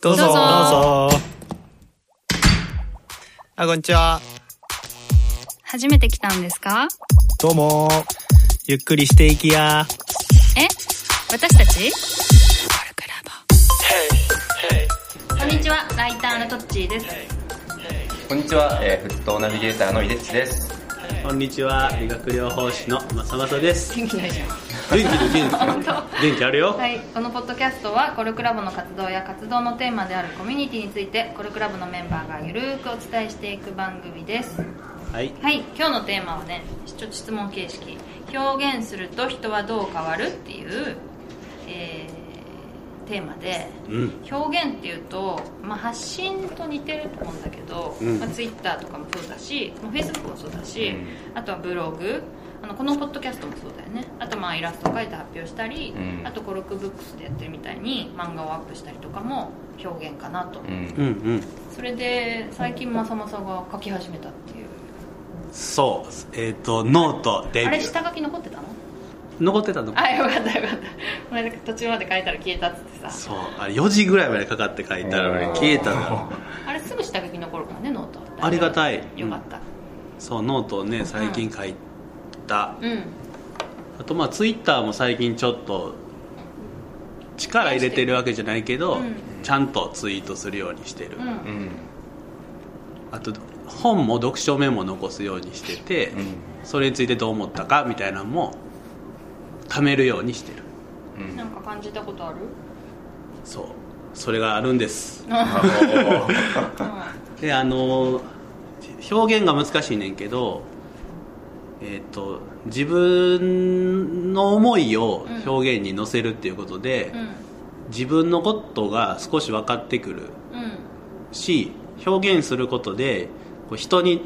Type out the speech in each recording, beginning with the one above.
どうぞ。どうぞ。どうぞあこんにちは。初めて来たんですか？どうも。ゆっくりしていきや。え？私たち？こんにちは。ライターのトッチーです。こんにちは、えー、フットナビゲーターの井出地です。こんにちは。理学療法士のまさまさです。元気ないじゃん元気で元気 元気あるよ。はい、このポッドキャストはコルクラボの活動や活動のテーマであるコミュニティについてコルクラボのメンバーがゆるーくお伝えしていく番組です。はい。はい今日のテーマはねちょっと質問形式。表現すると人はどう変わるっていう、えーテーマでうん。表現っていうと、まあ、発信と似てると思うんだけど、うん。まあ、Twitter とかもそうだしフェイスブックもそうだし、うん。あとはブログあのこのポッドキャストもそうだよね。あとまあイラストを描いて発表したり、うん。あとコルクブックスでやってるみたいに漫画をアップしたりとかも表現かなと、うん。うんうん。それで最近まさまさが書き始めたっていう。そう。えっ、とノートデビュー。あれ下書き残ってたの？残ってたの？あよかったよかった。途中まで書いたら消えたっつってさ。そう。あれ4時ぐらいまでかかって書いたら俺消えたの。あれすぐ下書き残るからねノートありがたい。よかった。そうノートをね最近書いた、うん。あとまあツイッターも最近ちょっと力入れてるわけじゃないけど、うん。ちゃんとツイートするようにしてる、うん。うん。あと本も読書メモ残すようにしてて、うん。それについてどう思ったかみたいなのも貯めるようにしてる。うん。なんか感じたことある？そう。それがあるんです。う であの表現が難しいねんけどえっ、と自分の思いを表現に乗せるっていうことで、ん。うん。自分のことが少し分かってくる。うんし表現することでこう人に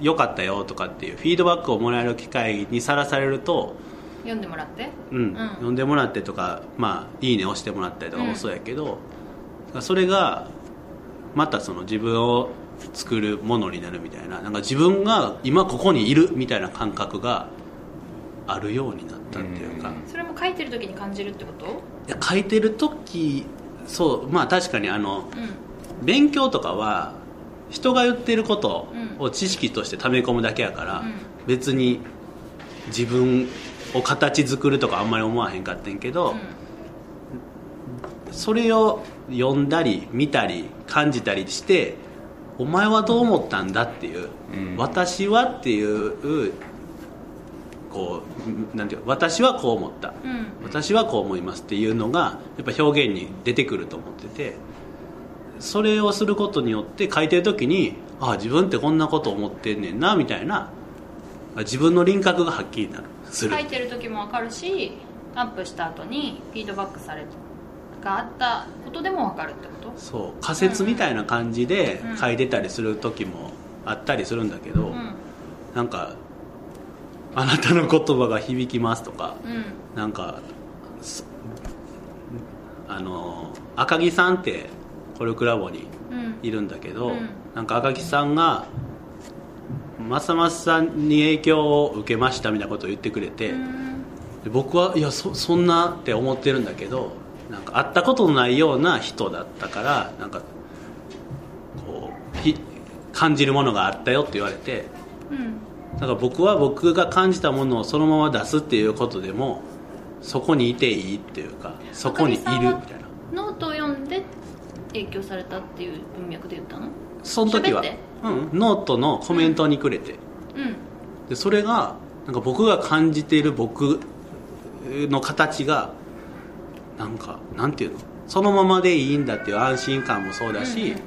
良かったよとかっていうフィードバックをもらえる機会にさらされると、読んでもらって？うん。うん。読んでもらってとか、まあ、いいね押してもらったりとかもそうやけど、それがまたその自分を作るものになるみたいななんか自分が今ここにいるみたいな感覚があるようになったっていうか、うん。それも書いてる時に感じるってこと？いや書いてる時そうまあ確かにあのうん。勉強とかは人が言ってることうん。を知識として溜め込むだけやから、うん。別に自分を形作るとかあんまり思わへんかったんやけど、それを読んだり見たり感じたりしてお前はどう思ったんだっていう、うん。私はっていうこうなんていうか私はこう思った、うん。うん私はこう思いますっていうのがやっぱ表現に出てくると思っててそれをすることによって書いてる時にああ自分ってこんなこと思ってんねんなみたいな自分の輪郭がはっきりなる。書いてる時も分かるしアップした後にフィードバックされがあったことでも分かるってこと？そう仮説みたいな感じでうん書いてたりする時もあったりするんだけど、うん。なんか「あなたの言葉が響きます」とかうん。なんかすあの赤木さんってコルクラボにうん。いるんだけど、うん。なんか赤木さんがまさまさんに影響を受けましたみたいなことを言ってくれて、僕はいやそそんなって思ってるんだけどなんか会ったことのないような人だったからなんかこうひ感じるものがあったよって言われてうん。だから僕は僕が感じたものをそのまま出すっていうことでもそこにいていいっていうかそこにいるみたいな。ノートを読んで影響されたっていう文脈で言ったの？その時は。うん、ノートのコメントにくれて、うん。でそれがなんか僕が感じている僕の形がなんかなんていうの？そのままでいいんだっていう安心感もそうだし、うんうん。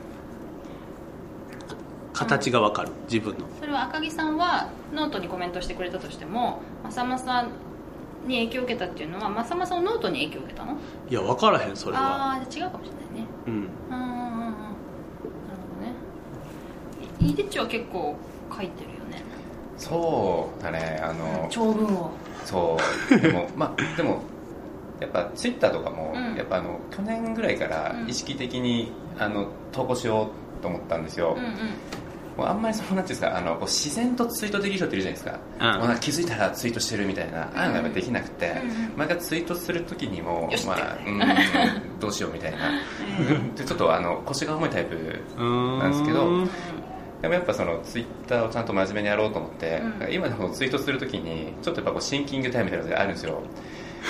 形がわかる。自分の。それは赤木さんはノートにコメントしてくれたとしてもまさまさに影響を受けたっていうのはまさまさのノートに影響を受けたの？いや分からへんそれは。ああ違うかもしれないね。うん。うんうんうんうん。なるほどね。いイデッチは結構書いてるよね。そうだねあの、長文を。そう。でもまあでもやっぱツイッターとかも、うん。やっぱあの去年ぐらいからうん。意識的に、あの投稿しようと思ったんですよ、うんうん。あんまりそのなんていうんですかあのこう自然とツイートできる人っているじゃないですか,、うん。もうなんか気づいたらツイートしてるみたいな、ああいうのができなくて、うん毎回ツイートする時にもまあ、うん どうしようみたいな、でちょっとあの腰が重いタイプなんですけどうんでもやっぱそのツイッターをちゃんと真面目にやろうと思って、うん。今でもツイートするときにちょっとやっぱこうシンキングタイムみたいなのがあるんですよ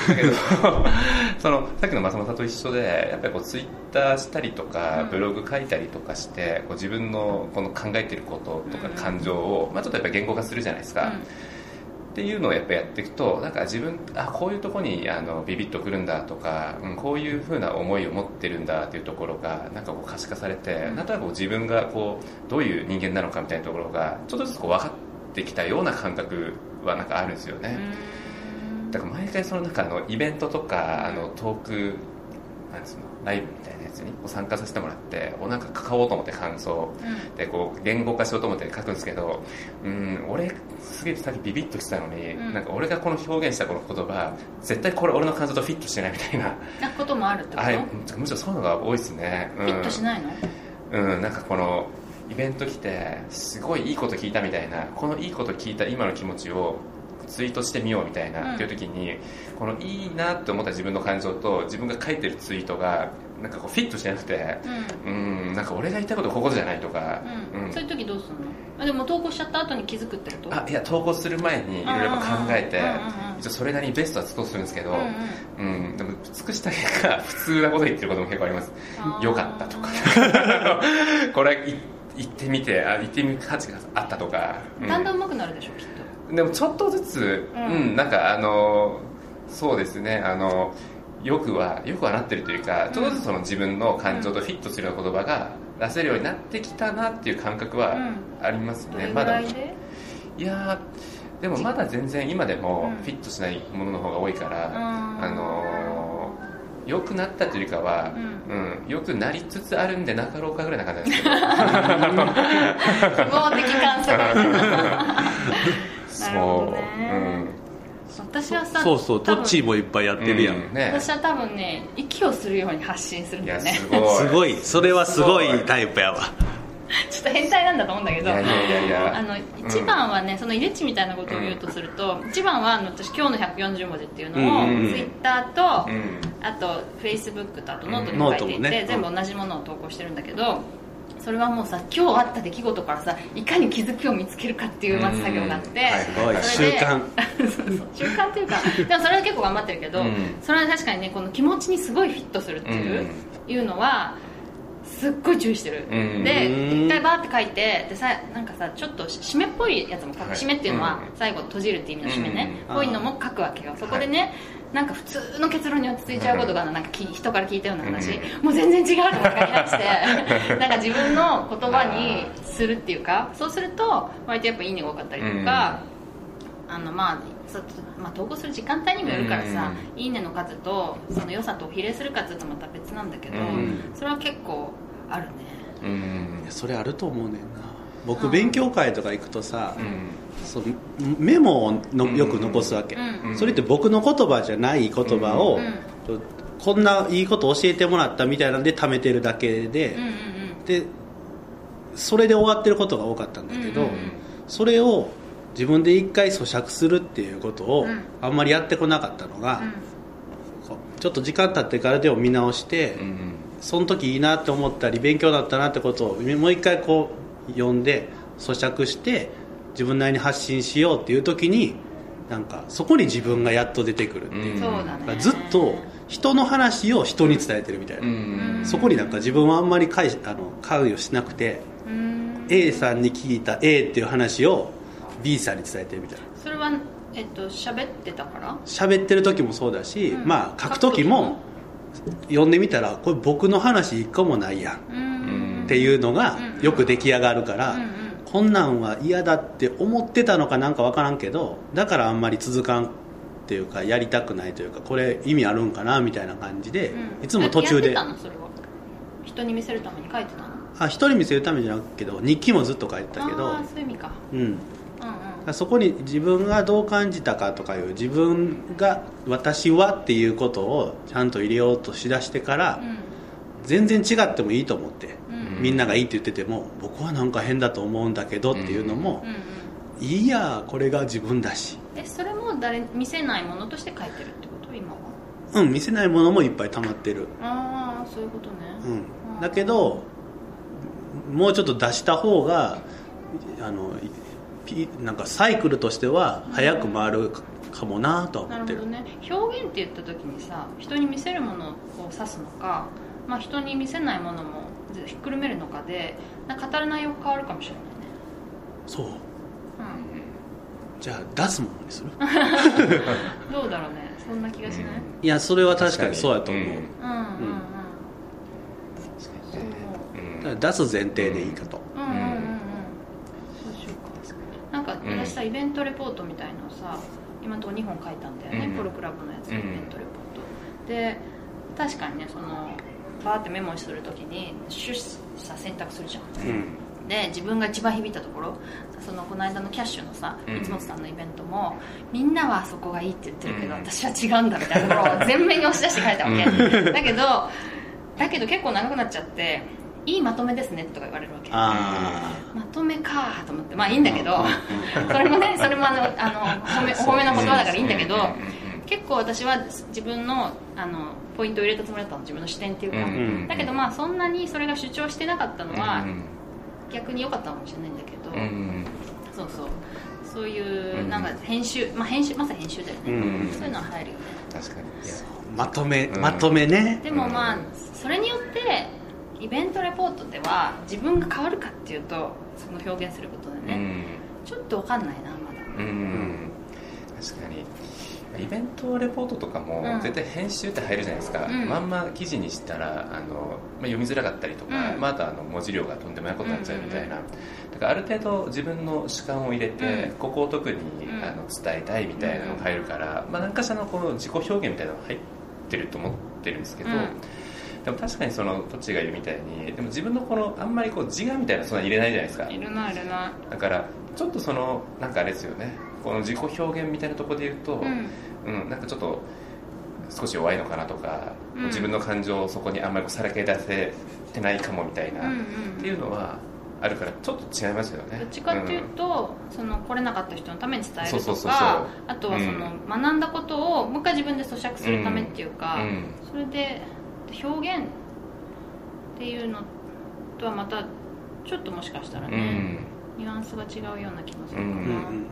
だけど そのさっきの松本と一緒でやっぱりこうツイッターしたりとか、うん。ブログ書いたりとかしてこう自分のこの考えてることとかうん。感情を、まあ、ちょっとやっぱ言語化するじゃないですか、っていうのをやっぱやっていくとなんか自分あこういうところにあのビビッとくるんだとか、うん、こういうふうな思いを持ってるんだっていうところがなんかこう可視化されて、うん。なんとなくこう自分がこうどういう人間なのかみたいなところがちょっとずつこう分かってきたような感覚はなんかあるんですよね、だから毎回そのなんかあのイベントとかあのトークなんつうのライブみたいなやつにこう参加させてもらっておなんか関おうと思って感想でこう言語化しようと思って書くんですけどうん俺すげえさっきビビッとしてたのに、うん。なんか俺がこの表現したこの言葉絶対これ俺の感情とフィットしてないみたいな。なこともあるってこと？あれむしろそういうのが多いですね、うん、フィットしないの？うん、なんかこのイベント来てすごいいいこと聞いたみたいなこのいいこと聞いた今の気持ちをツイートしてみようみたいな、うん。っていう時にこのいいなって思った自分の感情と自分が書いてるツイートがなんかこうフィットしてなくてうん。なんか俺が言いたいことここじゃないとか、うん、うん。そういう時どうするの？あでも投稿しちゃった後に気づくってこと？あいや投稿する前にいろいろ考えてうんうんうんうん。一応それなりにベストは尽くするんですけど、うんうん。うん、でも尽くした結果普通なこと言ってることも結構あります。よかったとか。これい言ってみてあ言ってみる価値があったとか、うん。だんだん上手くなるでしょきっとでもちょっとずつ、ううんんなんかあのそうですねあのよくはよくはなってるというかちょっとずつその自分の感情とフィットするような言葉が出せるようになってきたなっていう感覚はありますね、どれぐまだらいやーでもまだ全然今でもうん。フィットしないものの方が多いから、うん。あのー良くなったというよりかは、ううん良くなりつつあるんでなかろうかぐらいな感じですけど。希望的観測 そう、なるほどね。私はさそうそうトッチーもいっぱいやってるやん、うん。ね。私は多分ね息をするように発信するんだよね。すごい。すごい。それはすごいタイプやわ。ちょっと変態なんだと思うんだけど。いやいやいやいや。あの一番はね、その入れ値みたいなことを言うとすると、一番はあの私今日の140文字っていうのを、うん。うんツイッターと、うん。あとフェイスブックとあとノートにも書いていて、ね。全部同じものを投稿してるんだけどそれはもうさ今日あった出来事からさいかに気づきを見つけるかっていうまず作業があって、うん。はい。習慣。そうそう習慣っていうか でもそれは結構頑張ってるけど、うん。それは確かにねこの気持ちにすごいフィットするっていう,、いうのはすっごい注意してる、うん。でうん一回バーって書いてでさなんかさちょっと締めっぽいやつも書く、はい。締めっていうのはうん。最後閉じるっていう意味の締めね、うん。こういうのも書くわけよ。そこでね、なんか普通の結論に落ち着いちゃうことがなんかき人から聞いたような話、うもう全然違うとか書き出して。なんか自分の言葉にするっていうかそうすると割とやっぱいいねが多かったりとか、あのまあそまあ、投稿する時間帯にもよるからさ、いいねの数とその良さと比例するかっていうとまた別なんだけど、うん。それは結構あるね。うん。いやそれあると思うねんな。僕勉強会とか行くとさ、うんそうメモをのよく残すわけ、うん。それって僕の言葉じゃない言葉を、うん。こんないいこと教えてもらったみたいなんで貯めてるだけで、うんうんでそれで終わってることが多かったんだけど、うんうんそれを自分で一回咀嚼するっていうことをうん。あんまりやってこなかったのが、うん。ちょっと時間経ってからでも見直して、うん。その時いいなって思ったり勉強だったなってことをもう一回こう読んで咀嚼して自分なりに発信しようっていう時になんかそこに自分がやっと出てくるっていう、うん。そうだね。だからずっと人の話を人に伝えてるみたいな、うん。そこになんか自分はあんまり関あの関与しなくてうん。A さんに聞いた A っていう話を B さんに伝えてるみたいな。それはえっと喋ってたから？喋ってる時もそうだし、うん。まあ書く時も。読んでみたらこれ僕の話一個もないやんうん。っていうのがうん。よく出来上がるから、うんうんこんなんは嫌だって思ってたのかなんか分からんけどだからあんまり続かんっていうかやりたくないというかこれ意味あるんかなみたいな感じで、うん。いつも途中で。人に見せるために書いてたの？あ一人見せるためじゃなくけど日記もずっと書いてたけど。ああそういう意味か。うん。うんうん。そこに自分がどう感じたかとかいう自分が私はっていうことをちゃんと入れようとしだしてから、全然違ってもいいと思って。うんうんみんながいいって言ってても僕はなんか変だと思うんだけどっていうのもうんうん。いいやこれが自分だし。えそれも誰見せないものとして書いてるってこと？今は。うん見せないものもいっぱい溜まってる。ああそういうことね。うん、だけどもうちょっと出した方があのピなんかサイクルとしては早く回るかもなとは思ってる。なるほどね。表現って言った時にさ人に見せるものを指すのか、まあ、人に見せないものもひっくるめるのかでなんか語る内容が変わるかもしれそう。ないね、じゃあ出すものにする？うん、どうだろうね。そんな気がしない、いやそれは確かにそうやと思う、うん。うん、うんうん。出す前提でいいかと、うんうんうんうん。そうしようか。なんかうん。私さ、イベントレポートみたいのをさ今のところ2本書いたんだよね、うん。ポロクラブのやつうんイベントレポート、で確かにねそのバーってメモするときに出社選択するじゃん。うん。で自分が一番響いたところそのこの間のキャッシュのさうん。三本さんのイベントもみんなはそこがいいって言ってるけど、うん。私は違うんだみたいなところを 全面に押し出して書いたわけ、だけどだけど結構長くなっちゃっていいまとめですねとか言われるわけ。あまとめかと思って。まあいいんだけど。それもねそれもあのあのお褒めお褒めの言葉だからいいんだけど結構私は自分のあのポイントを入れたつもりだったの。自分の視点っていうか、うんうんだけどまあそんなにそれが主張してなかったのは、うん逆に良かったかもしれないんだけど、うんうんそうそう。そういううんなんか編集、まあ編集まさに編集だよね、うんそういうのは入るよね。確かに。まとめ、うん。まとめね。でもまあうん。それによってイベントレポートでは自分が変わるかっていうとその表現することでね、ちょっと分かんないなまだ。うんうん。確かにイベントレポートとかもうん。絶対編集って入るじゃないですか、うん。まんま記事にしたらあの、まあ、読みづらかったりとか、うん。まあ、あとあの文字量がとんでもないことになっちゃうみたいな、だからある程度自分の主観を入れて、うん。ここを特に、うん。あの伝えたいみたいなのが入るから、まあ、何かしらのこの自己表現みたいなのが入ってると思ってるんですけど、うん。でも確かにそのトッチが言うみたいにでも自分のこのあんまりこう自我みたいなそんな入れないじゃないですか。いるないるなだからちょっとそのなんかあれですよねこの自己表現みたいなところで言うと、うん。うん、なんかちょっと少し弱いのかなとか、うん。自分の感情をそこにあんまりさらけ出せてないかもみたいな、うんうんっていうのはあるからちょっと違いますよね。どっちかっていうと、その来れなかった人のために伝えるとかそうそうそうそう。あとはその、学んだことをもう一回自分で咀嚼するためっていうか、うん。それで表現っていうのとはまたちょっともしかしたらうん、ね、ニュアンスが違うような気もする。かな、うんうんうん。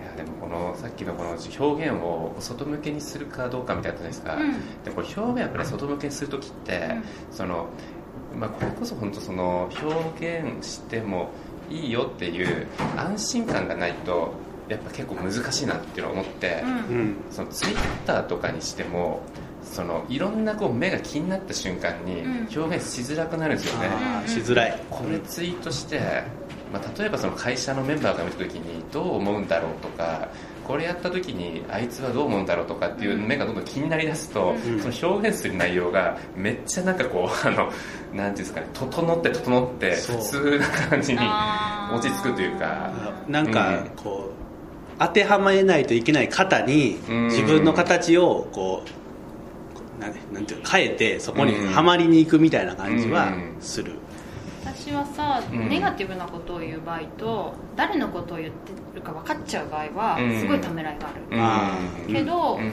いやでもこのさっきのこの表現を外向けにするかどうかみたいなことですか、うん。でこれ表現やっぱり外向けにするときって、そのまあ、これこそ本当その表現してもいいよっていう安心感がないとやっぱ結構難しいなっていうのを思って、うんうん。うん。そのツイッターとかにしてもそのいろんなこう目が気になった瞬間にうん。表現しづらくなるんですよね、あーしづらい。これツイートして、まあ、例えばその会社のメンバーが見た時にどう思うんだろうとかこれやった時にあいつはどう思うんだろうとかっていう目がどんどん気になりだすと、うん。その表現する内容がめっちゃなんかこう あのなんていうんですかね整って整ってそう。普通な感じに落ち着くというか。なんかこう当てはまえないといけない型にうん。自分の形をこうなんなんていうの変えてそこにうん。はまりに行くみたいな感じはうん。する。私はさ、うん。ネガティブなことを言う場合と誰のことを言ってるか分かっちゃう場合はうん。すごいためらいがある、うん。けど、うん。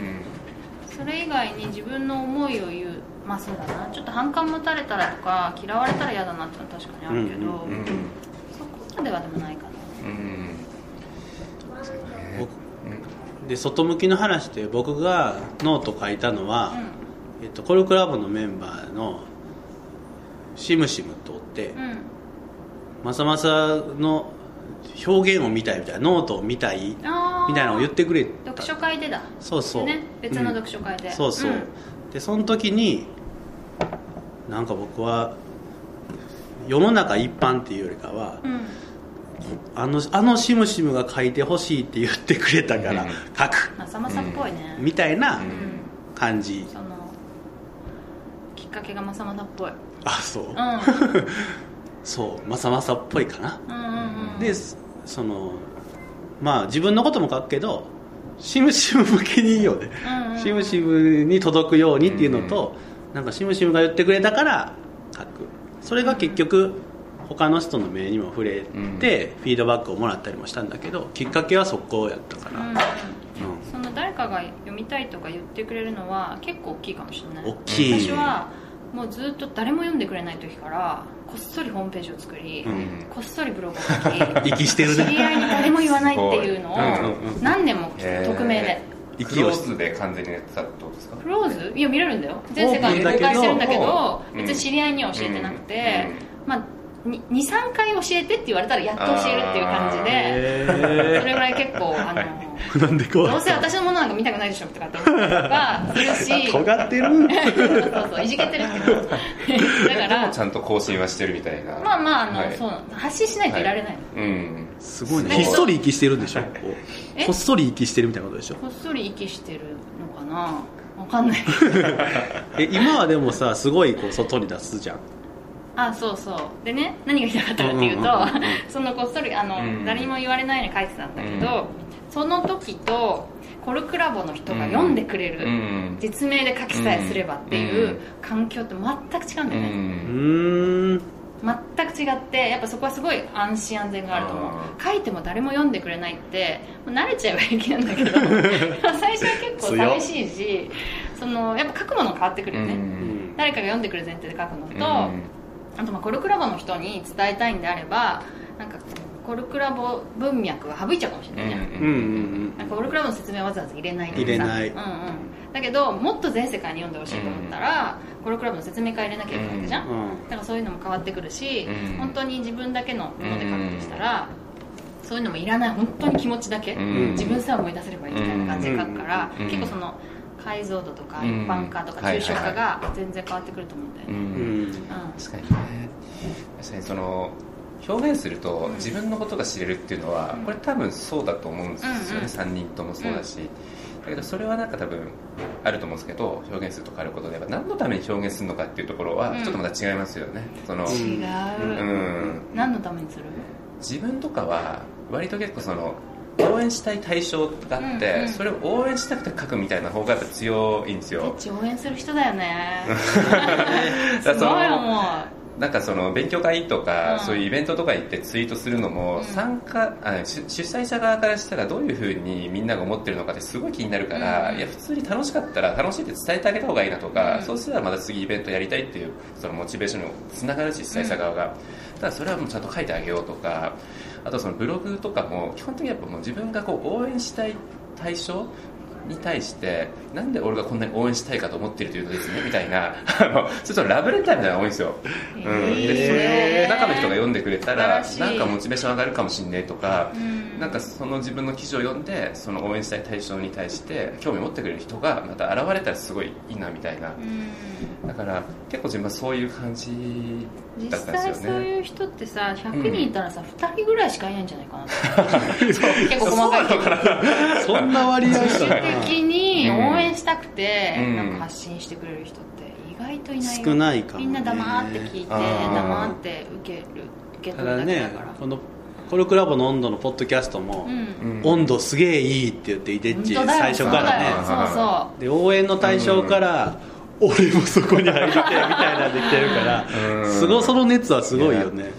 それ以外に自分の思いを言うまあそうだな。ちょっと反感持たれたらとか嫌われたら嫌だなってのは確かにあるけど、うん。うん。そこまではでもないかな。うん。僕で外向きの話で僕がノート書いたのは、えっと、コルクラブのメンバーのシムシムとってうん。うんまさまさの表現を見たいみたいなノートを見たいみたいなのを言ってくれた。読書会でだ。そうそう、ね。別の読書会で、うんそうそう、ん。でその時になんか僕は世の中一般っていうよりかは、うん。あのあのシムシムが書いてほしいって言ってくれたからうん。書く。まさまさっぽいね、みたいなうん。感じ、そのきっかけがまさまさっぽい。あそう、うん。そうまさまさっぽいかな、うんうんうん。でそのまあ自分のことも書くけどシムシム向けにいいよね、うんうんうん。シムシムに届くようにっていうのと、なんかシムシムが言ってくれたから書書く。それが結局他の人の目にも触れて、うん。フィードバックをもらったりもしたんだけどきっかけはそこやったかうんうんら、その誰かが読みたいとか言ってくれるのは結構大きいかもしれない。大きい私はもうずっと誰も読んでくれない時からこっそりホームページを作り、うん。こっそりブログを書き 息してるね。知り合いに誰も言わないっていうのを何年も匿名で。クローズで完全にやってたってことですか？クローズ。いや見れるんだよ。全世界に公開してるんだけどうん。別に知り合いには教えてなくて、うまあ23回教えてって言われたらやっと教えるっていう感じでへそれぐらい結構あの、ーなんでこう。どうせ私のものなんか見たくないでしょとかって思ったりとかするし 尖ってる。そうそういじけてるってこと だかでもらちゃんと更新はしてるみたいな。まあまああの、はい。そう発信しないといられないの、うん。すごいね。ひっそり息してるんでしょ？こっそり息してるみたいなことでしょ？こっそり息してるのかな？わかんない。え今はでもさすごいこう外に出すじゃんあそうそう。でね何が言いたかったかっていうと、うんうんうんうん。そのこっそりあの、うん。誰にも言われないように書いてたんだけど、うん。その時とコルクラボの人が読んでくれる、うん。実名で書きさえすればっていううん。環境って全く違うんだうよね、うん。ーん。全く違ってやっぱそこはすごい安心安全があると思う。あ書いても誰も読んでくれないってもう慣れちゃえば平気なんだけど最初は結構寂しいしそのやっぱ書くもの変わってくるよね、うん誰かが読んでくる前提で書くのと、うんあとまあコルクラボの人に伝えたいんであればなんかコルクラボ文脈が省いちゃうかもしれないじゃん、うんうん。なんかコルクラボの説明はわざわざ入れないとかさ。入れない。うんうん、だけどもっと全世界に読んでほしいと思ったら、コルクラボの説明会入れなきゃいけないわけじゃん、うん。だからそういうのも変わってくるし、うん。本当に自分だけのもので書くとしたら、そういうのもいらない。本当に気持ちだけ、うん。自分さえ思い出せればいいみたいな感じで書くから、うん。結構その解像度とかうん。一般化とか抽象化が全然変わってくると思うんだようね、うん。ん。確かにね。確かにその表現すると自分のことが知れるっていうのはこれ多分そうだと思うんですよね、うんうん3人ともそうだし、だけどそれはなんか多分あると思うんですけど表現するとかあることで何のために表現するのかっていうところはうん。ちょっとまた違いますよね、その違う、うん。何のためにする？自分とかは割と結構その応援したい対象があって、うんうん。それを応援したくて書くみたいな方がやっぱ強いんですよ。チ応援する人だよね。だすごい思うなんかその勉強会とか、うん。そういうイベントとか行ってツイートするのも、うん。参加あ主主催者側からしたらどういうふうにみんなが思ってるのかってすごい気になるから、うん。いや普通に楽しかったら楽しいって伝えてあげた方がいいなとか、うん。そうしたらまた次イベントやりたいっていうそのモチベーションにもつながるし主催者側が、ただそれはもうちゃんと書いてあげようとかあとそのブログとかも基本的にやっぱもう自分がこう応援したい対象に対してなんで俺がこんなに応援したいかと思っているというのですねみたいな あのちょっとラブレターみたいなのが多いんですよ、うん、でそれを中の人が読んでくれたらなんかモチベーション上がるかもしれないとか、うんなんかその自分の記事を読んでその応援したい対象に対して興味を持ってくれる人がまた現れたらすごいいいなみたいな。うん。だから結構自分はそういう感じ実だったんですよね。際そういう人ってさ100人いたらさ、2人ぐらいしかいないんじゃないかな 結構細かい。けどそんな割合か自主な的に応援したくて、うん。なんか発信してくれる人って意外といないよ。少ないかもね。みんな黙って聞いて黙って受ける受けた取るだねだけだから。このコルクラボの温度のポッドキャストも、うん。うん温度すげえいいって言ってイデッチ本当だよ。最初からね。そうそうそで応援の対象から、俺もそこに入りてえみたいなんで来てるから、うん。すごいその熱はすごいよね。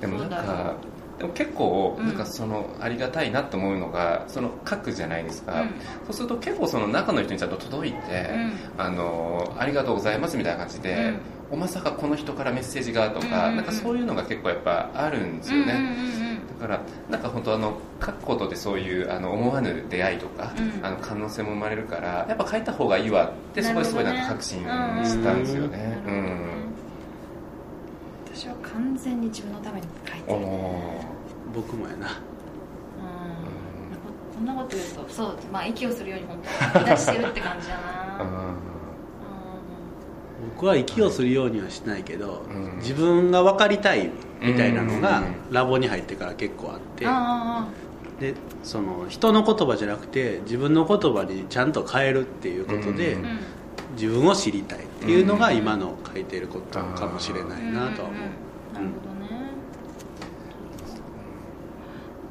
でもなんかでも結構うん。なんかそのありがたいなと思うのがその書くじゃないですか、うん。そうすると結構その中の人にちゃんと届いて、あのありがとうございますみたいな感じで、うん。おまさかこの人からメッセージがとか、うんうんうん。なんかそういうのが結構やっぱあるんですよね、うんうんうんうんだからなんか本当あの書くことでそういうあの思わぬ出会いとか、うん。あの可能性も生まれるからやっぱ書いた方がいいわってそこですごいなんか確信したんですよね。なるほどね私は完全に自分のために書いてうんる、お僕もやな。うん。こんなこと言うとそうまあ息をするように本当に吐き出してるって感じだな。ーうん僕は息をするようにはしないけど、うん。自分が分かりたいみたいなのがうんラボに入ってから結構あって、あでその人の言葉じゃなくて自分の言葉にちゃんと変えるっていうことで、自分を知りたいっていうのが今の書いてることかもしれないなとは思う、うんうんうんなるほどね。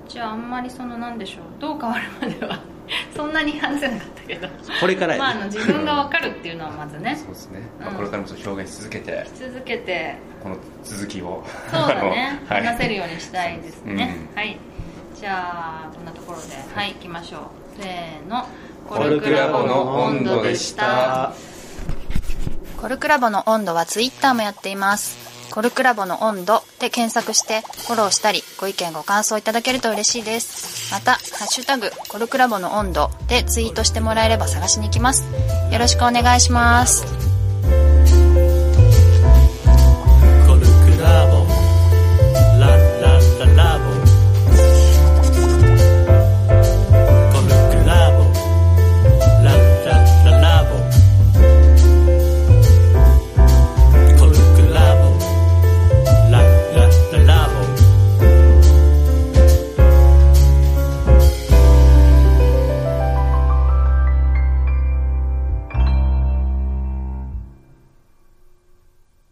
じゃああんまりそのなんでしょう。どう変わるまでは？そんなに話せなかったけど。これからまあ、あの自分が分かるっていうのはまずね。そうですね、まあうんこれからも表現し続けて。続けて。この続きを。そうだね、はい。話せるようにしたいですね、うん。はい。じゃあこんなところで。はい行きましょう。せーの。コルクラボの温度でした。コルクラボの温度はツイッターもやっています。コルクラボの温度で検索してフォローしたりご意見ご感想いただけると嬉しいです。また、ハッシュタグコルクラボの温度でツイートしてもらえれば探しに行きます。よろしくお願いします。